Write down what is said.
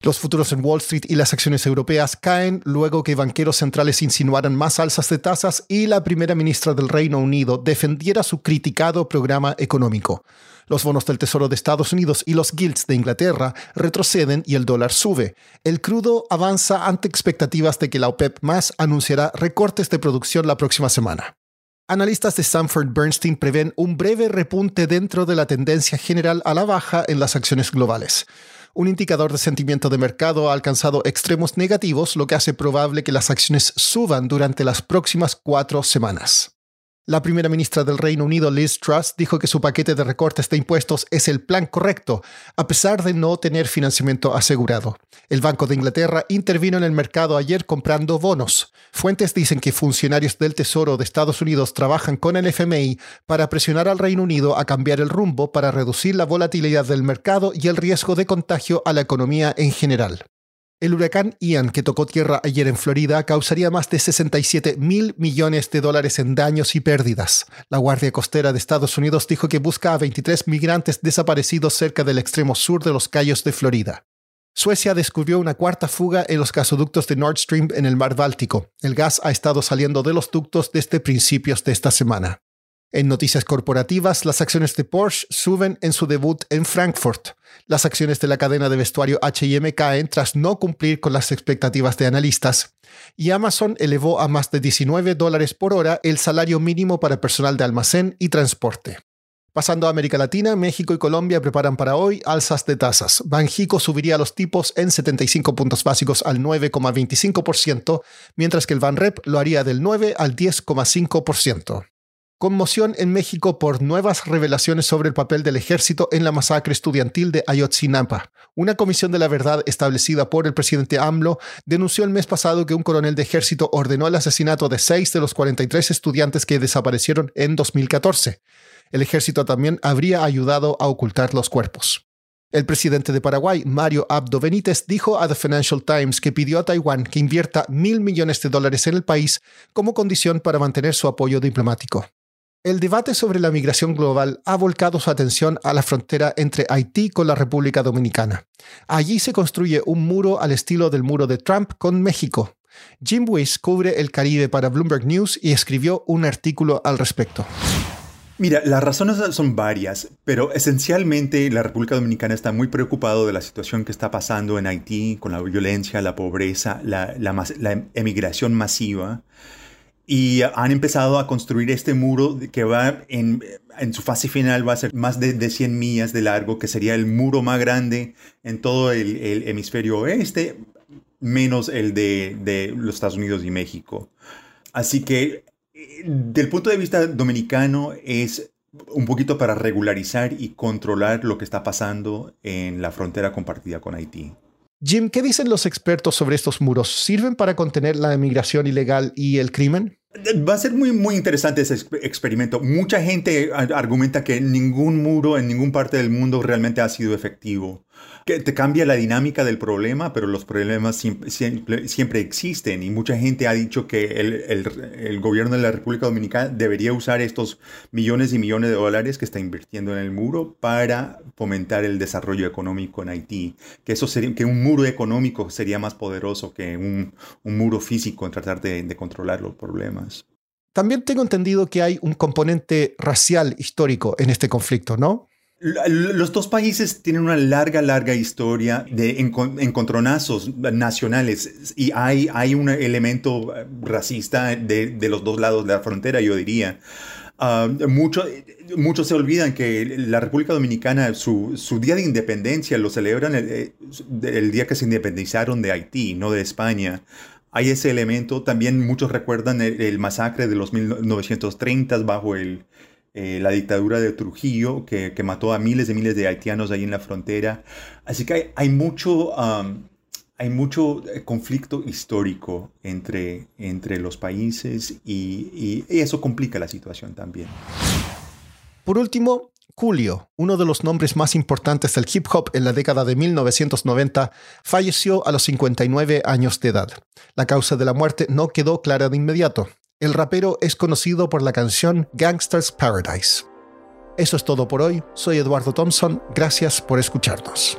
Los futuros en Wall Street y las acciones europeas caen luego que banqueros centrales insinuaran más alzas de tasas y la primera ministra del Reino Unido defendiera su criticado programa económico. Los bonos del Tesoro de Estados Unidos y los guilds de Inglaterra retroceden y el dólar sube. El crudo avanza ante expectativas de que la OPEP más anunciará recortes de producción la próxima semana. Analistas de Sanford Bernstein prevén un breve repunte dentro de la tendencia general a la baja en las acciones globales. Un indicador de sentimiento de mercado ha alcanzado extremos negativos, lo que hace probable que las acciones suban durante las próximas cuatro semanas. La primera ministra del Reino Unido, Liz Truss, dijo que su paquete de recortes de impuestos es el plan correcto, a pesar de no tener financiamiento asegurado. El Banco de Inglaterra intervino en el mercado ayer comprando bonos. Fuentes dicen que funcionarios del Tesoro de Estados Unidos trabajan con el FMI para presionar al Reino Unido a cambiar el rumbo para reducir la volatilidad del mercado y el riesgo de contagio a la economía en general. El huracán Ian, que tocó tierra ayer en Florida, causaría más de 67 mil millones de dólares en daños y pérdidas. La Guardia Costera de Estados Unidos dijo que busca a 23 migrantes desaparecidos cerca del extremo sur de los Cayos de Florida. Suecia descubrió una cuarta fuga en los gasoductos de Nord Stream en el mar Báltico. El gas ha estado saliendo de los ductos desde principios de esta semana. En noticias corporativas, las acciones de Porsche suben en su debut en Frankfurt. Las acciones de la cadena de vestuario HM caen tras no cumplir con las expectativas de analistas. Y Amazon elevó a más de 19 dólares por hora el salario mínimo para personal de almacén y transporte. Pasando a América Latina, México y Colombia preparan para hoy alzas de tasas. Banjico subiría los tipos en 75 puntos básicos al 9,25%, mientras que el Banrep lo haría del 9 al 10,5%. Conmoción en México por nuevas revelaciones sobre el papel del ejército en la masacre estudiantil de Ayotzinapa. Una comisión de la verdad establecida por el presidente AMLO denunció el mes pasado que un coronel de ejército ordenó el asesinato de seis de los 43 estudiantes que desaparecieron en 2014. El ejército también habría ayudado a ocultar los cuerpos. El presidente de Paraguay, Mario Abdo Benítez, dijo a The Financial Times que pidió a Taiwán que invierta mil millones de dólares en el país como condición para mantener su apoyo diplomático. El debate sobre la migración global ha volcado su atención a la frontera entre Haití con la República Dominicana. Allí se construye un muro al estilo del muro de Trump con México. Jim Weiss cubre el Caribe para Bloomberg News y escribió un artículo al respecto. Mira, las razones son varias, pero esencialmente la República Dominicana está muy preocupado de la situación que está pasando en Haití con la violencia, la pobreza, la, la emigración masiva y han empezado a construir este muro que va en, en su fase final va a ser más de, de, 100 millas de largo, que sería el muro más grande en todo el, el hemisferio oeste, menos el de, de, los Estados Unidos y México. Así que, del punto de vista dominicano, es un poquito para regularizar y controlar lo que está pasando en la frontera compartida con Haití. Jim, ¿qué dicen los expertos sobre estos muros? ¿Sirven para contener la emigración ilegal y el crimen? Va a ser muy, muy interesante ese experimento. Mucha gente argumenta que ningún muro en ninguna parte del mundo realmente ha sido efectivo que te cambia la dinámica del problema, pero los problemas siempre, siempre, existen y mucha gente ha dicho que el, el, el, gobierno de la República Dominicana debería usar estos millones y millones de dólares que está invirtiendo en el muro para fomentar el desarrollo económico en Haití, que, eso sería, que un muro económico sería más poderoso que un, un muro físico en tratar de, de controlar los problemas. También tengo entendido que hay un componente racial histórico en este conflicto, ¿no? Los dos países tienen una larga, larga historia de encontronazos nacionales y hay, un elemento racista de, los dos lados de la frontera, yo diría. Ah, muchos se olvidan que la República Dominicana, su, día de independencia lo celebran el, el, día que se independizaron de Haití, no de España. Hay ese elemento. También muchos recuerdan el, masacre de los 1930 bajo el, eh, la dictadura de Trujillo, que, mató a miles de miles de haitianos ahí en la frontera. Así que hay, mucho, hay mucho eh, conflicto histórico entre, entre los países y, eso complica la situación también. Por último, Julio, uno de los nombres más importantes del hip hop en la década de 1990, falleció a los 59 años de edad. La causa de la muerte no quedó clara de inmediato. El rapero es conocido por la canción Gangster's Paradise. Eso es todo por hoy. Soy Eduardo Thompson. Gracias por escucharnos.